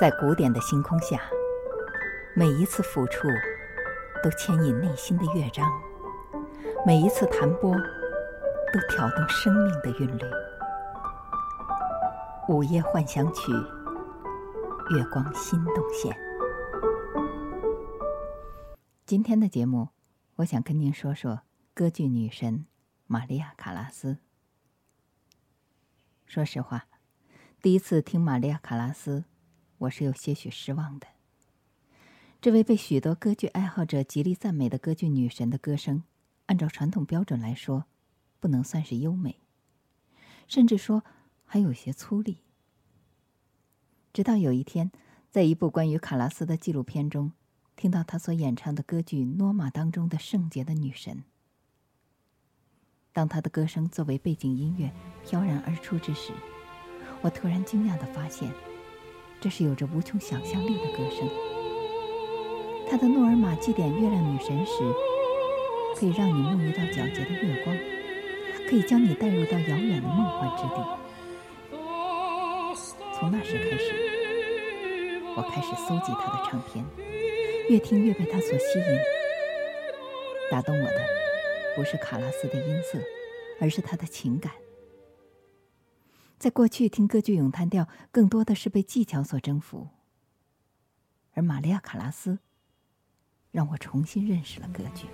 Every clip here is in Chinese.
在古典的星空下，每一次抚触都牵引内心的乐章，每一次弹拨都挑动生命的韵律。午夜幻想曲，月光心动线。今天的节目，我想跟您说说歌剧女神玛利亚·卡拉斯。说实话，第一次听玛利亚·卡拉斯。我是有些许失望的。这位被许多歌剧爱好者极力赞美的歌剧女神的歌声，按照传统标准来说，不能算是优美，甚至说还有些粗粝。直到有一天，在一部关于卡拉斯的纪录片中，听到她所演唱的歌剧《诺玛》当中的圣洁的女神。当她的歌声作为背景音乐飘然而出之时，我突然惊讶地发现。这是有着无穷想象力的歌声。他的诺尔玛祭典月亮女神时，可以让你沐浴到皎洁的月光，可以将你带入到遥远的梦幻之地。从那时开始，我开始搜集他的唱片，越听越被他所吸引。打动我的，不是卡拉斯的音色，而是他的情感。在过去，听歌剧咏叹调更多的是被技巧所征服，而玛利亚·卡拉斯让我重新认识了歌剧。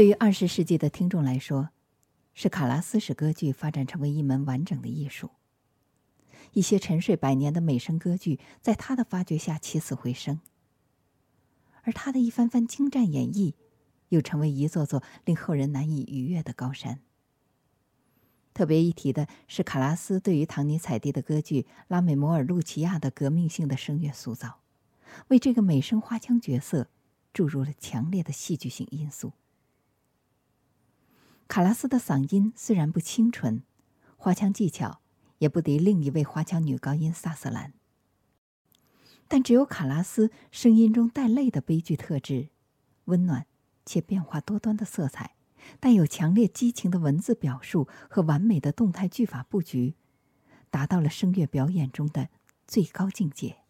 对于二十世纪的听众来说，是卡拉斯使歌剧发展成为一门完整的艺术。一些沉睡百年的美声歌剧，在他的发掘下起死回生。而他的一番番精湛演绎，又成为一座座令后人难以逾越的高山。特别一提的是，卡拉斯对于唐尼采蒂的歌剧《拉美摩尔·路齐亚》的革命性的声乐塑造，为这个美声花腔角色注入了强烈的戏剧性因素。卡拉斯的嗓音虽然不清纯，花腔技巧。也不敌另一位花腔女高音萨瑟兰，但只有卡拉斯声音中带泪的悲剧特质，温暖且变化多端的色彩，带有强烈激情的文字表述和完美的动态句法布局，达到了声乐表演中的最高境界，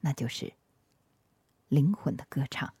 那就是灵魂的歌唱。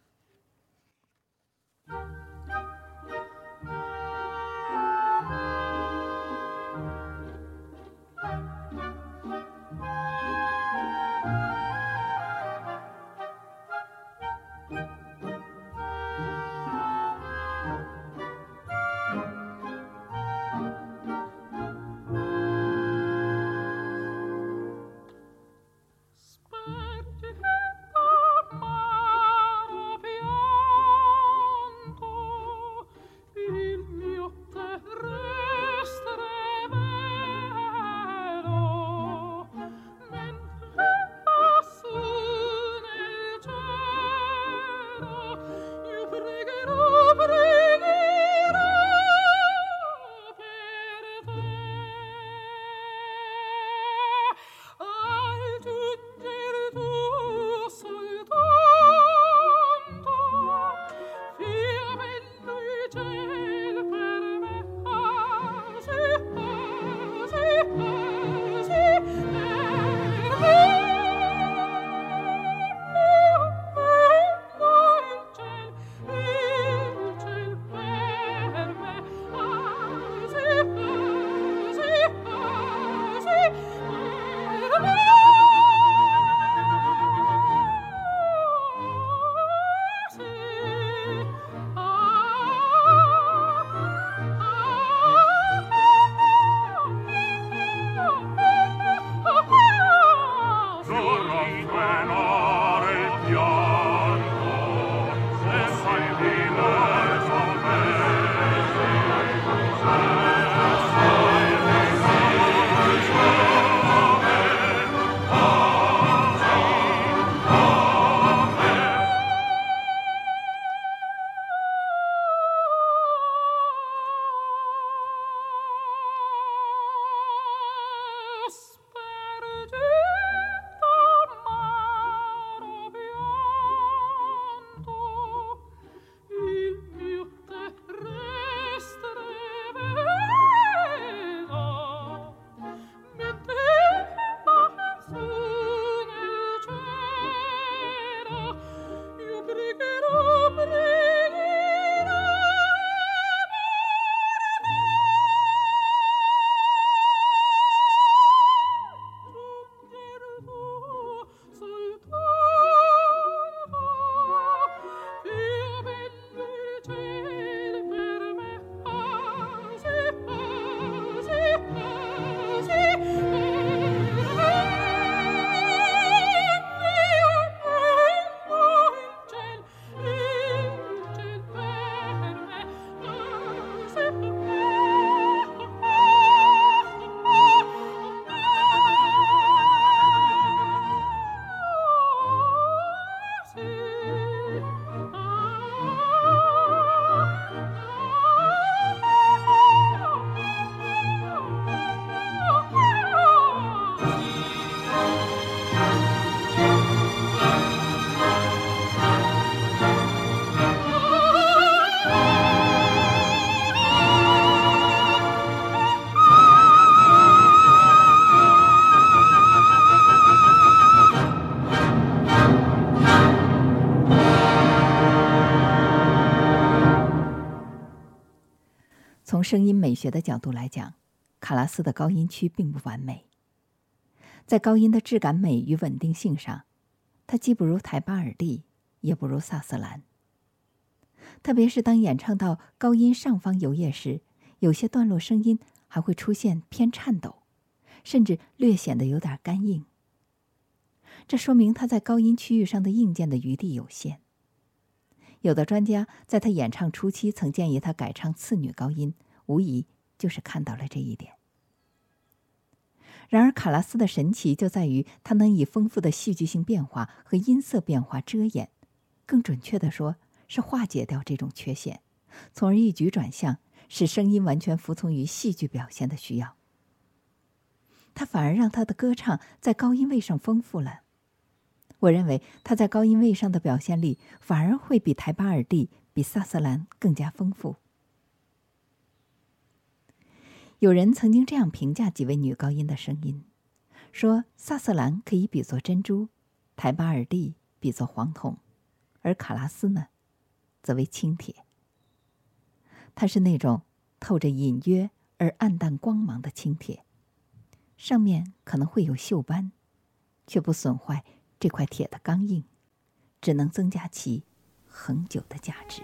声音美学的角度来讲，卡拉斯的高音区并不完美。在高音的质感美与稳定性上，它既不如台巴尔蒂，也不如萨瑟兰。特别是当演唱到高音上方游曳时，有些段落声音还会出现偏颤抖，甚至略显得有点干硬。这说明他在高音区域上的硬件的余地有限。有的专家在他演唱初期曾建议他改唱次女高音，无疑就是看到了这一点。然而，卡拉斯的神奇就在于他能以丰富的戏剧性变化和音色变化遮掩，更准确的说，是化解掉这种缺陷，从而一举转向，使声音完全服从于戏剧表现的需要。他反而让他的歌唱在高音位上丰富了。我认为他在高音位上的表现力反而会比台巴尔蒂、比萨瑟兰更加丰富。有人曾经这样评价几位女高音的声音，说萨瑟兰可以比作珍珠，台巴尔蒂比作黄铜，而卡拉斯呢，则为青铁。它是那种透着隐约而暗淡光芒的青铁，上面可能会有锈斑，却不损坏。这块铁的刚硬，只能增加其恒久的价值。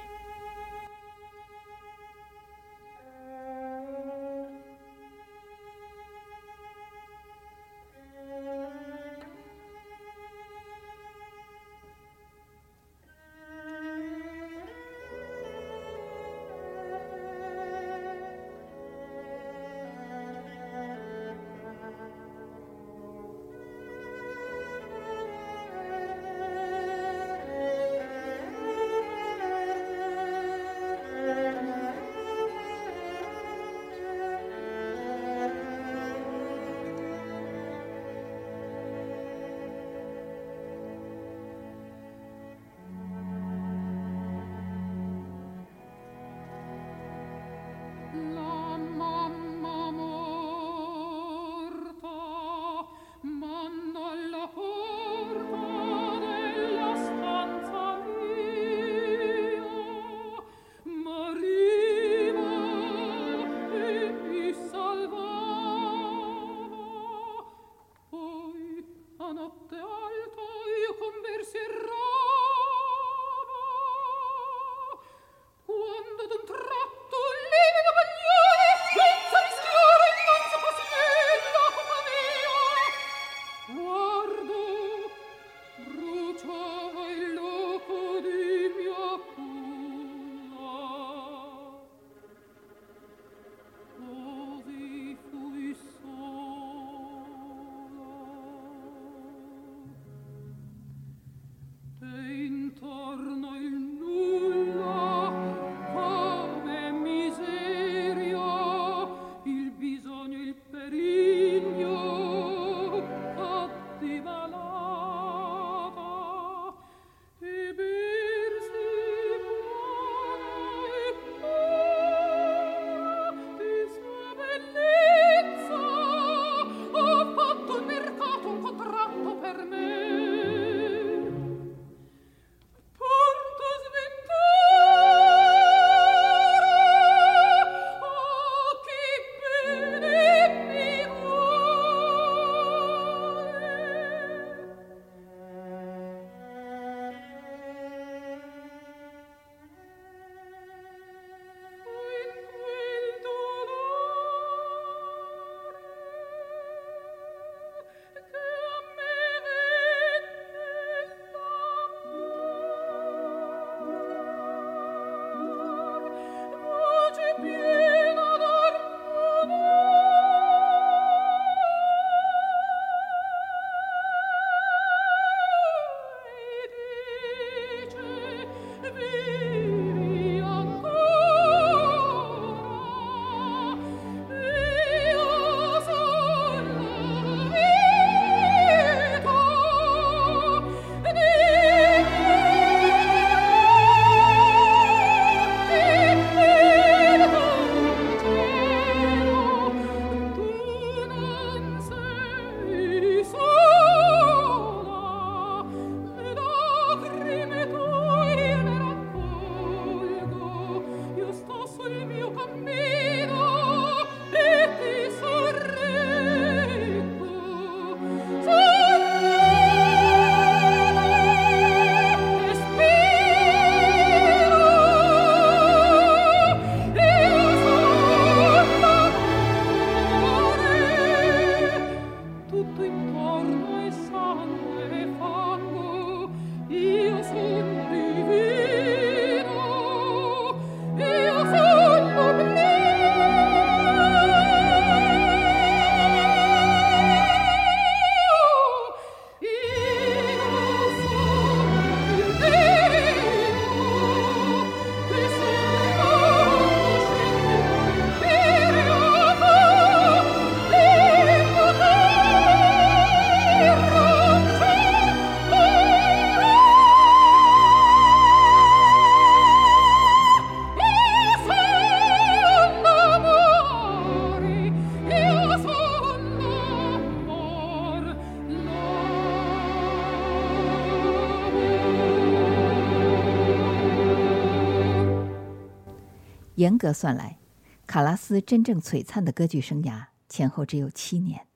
严格算来，卡拉斯真正璀璨的歌剧生涯前后只有七年，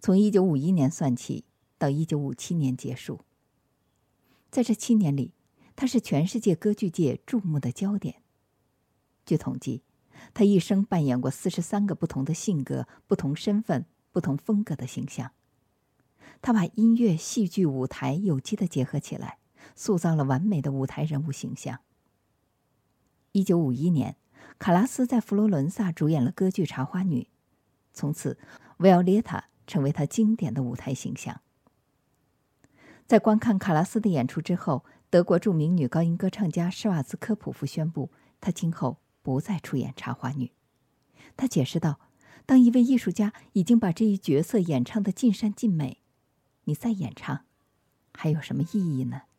从1951年算起到1957年结束。在这七年里，他是全世界歌剧界注目的焦点。据统计，他一生扮演过四十三个不同的性格、不同身份、不同风格的形象。他把音乐、戏剧、舞台有机的结合起来，塑造了完美的舞台人物形象。一九五一年，卡拉斯在佛罗伦萨主演了歌剧《茶花女》，从此，维奥列塔成为他经典的舞台形象。在观看卡拉斯的演出之后，德国著名女高音歌唱家施瓦兹科普夫宣布，她今后不再出演茶花女。他解释道：“当一位艺术家已经把这一角色演唱的尽善尽美，你再演唱，还有什么意义呢？”《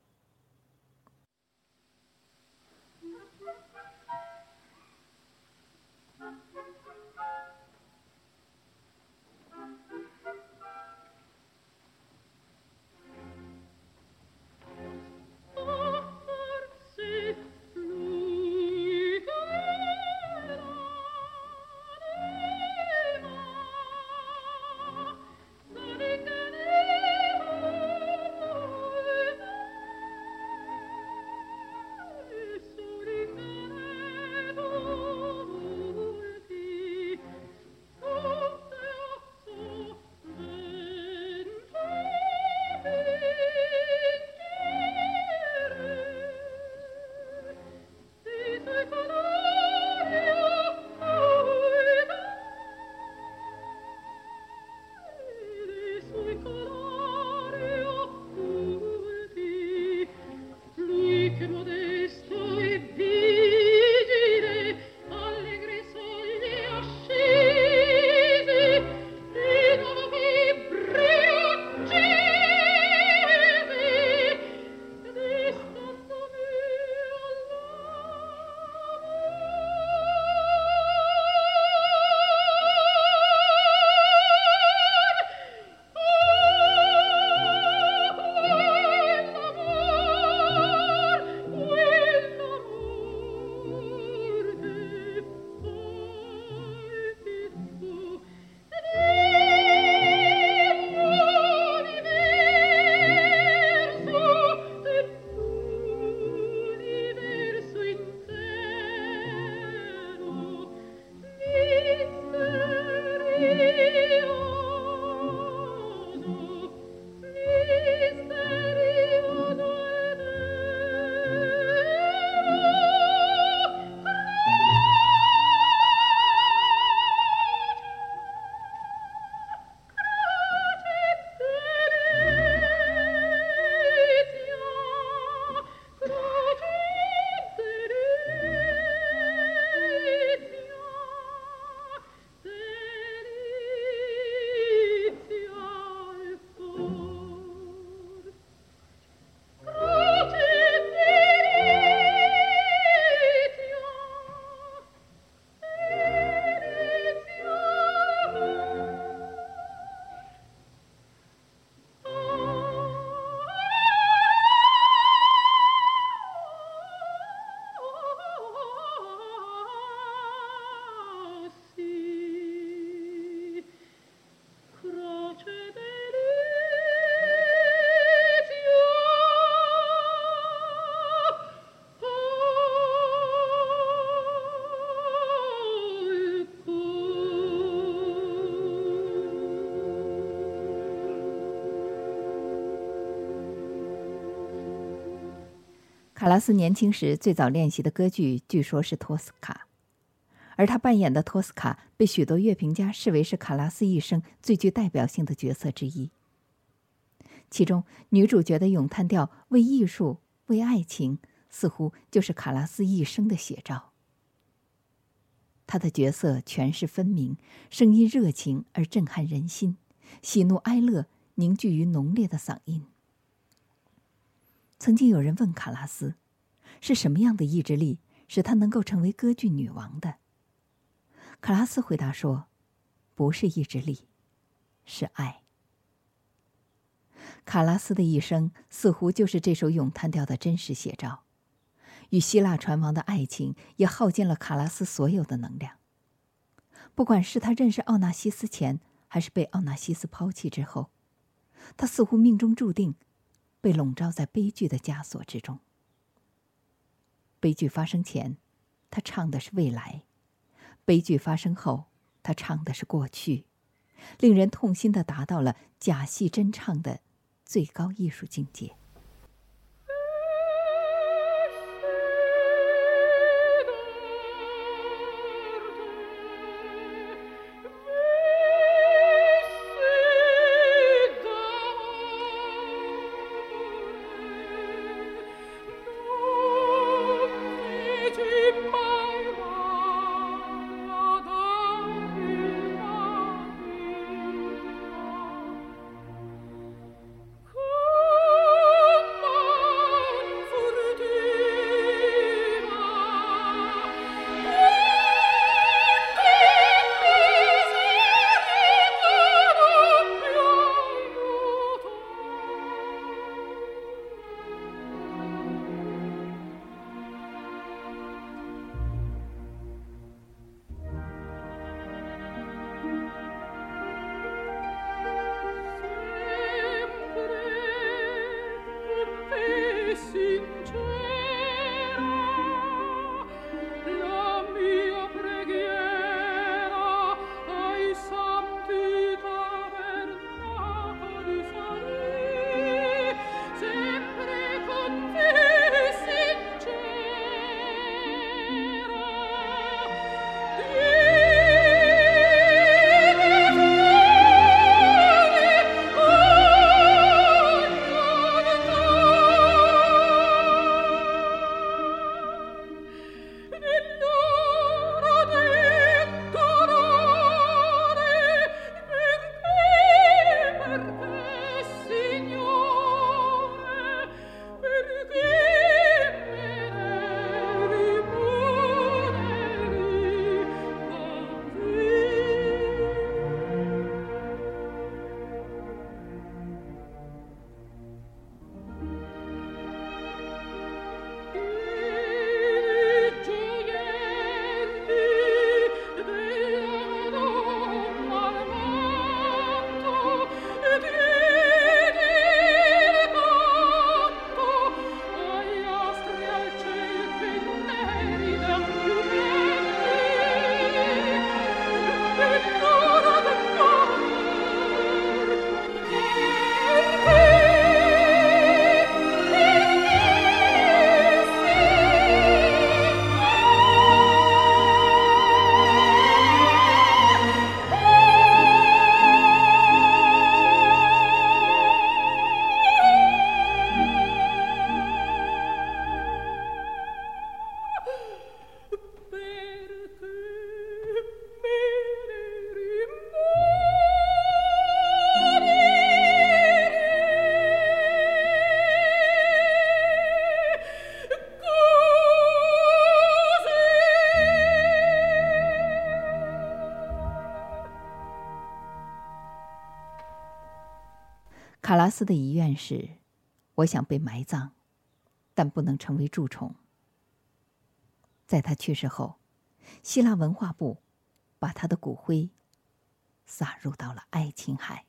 卡拉斯年轻时最早练习的歌剧，据说是《托斯卡》，而他扮演的托斯卡被许多乐评家视为是卡拉斯一生最具代表性的角色之一。其中，女主角的咏叹调“为艺术，为爱情”，似乎就是卡拉斯一生的写照。他的角色诠释分明，声音热情而震撼人心，喜怒哀乐凝聚于浓烈的嗓音。曾经有人问卡拉斯，是什么样的意志力使他能够成为歌剧女王的？卡拉斯回答说：“不是意志力，是爱。”卡拉斯的一生似乎就是这首咏叹调的真实写照。与希腊船王的爱情也耗尽了卡拉斯所有的能量。不管是他认识奥纳西斯前，还是被奥纳西斯抛弃之后，他似乎命中注定被笼罩在悲剧的枷锁之中。悲剧发生前，他唱的是未来；悲剧发生后，他唱的是过去，令人痛心的达到了假戏真唱的最高艺术境界。斯的遗愿是：我想被埋葬，但不能成为蛀虫。在他去世后，希腊文化部把他的骨灰撒入到了爱琴海。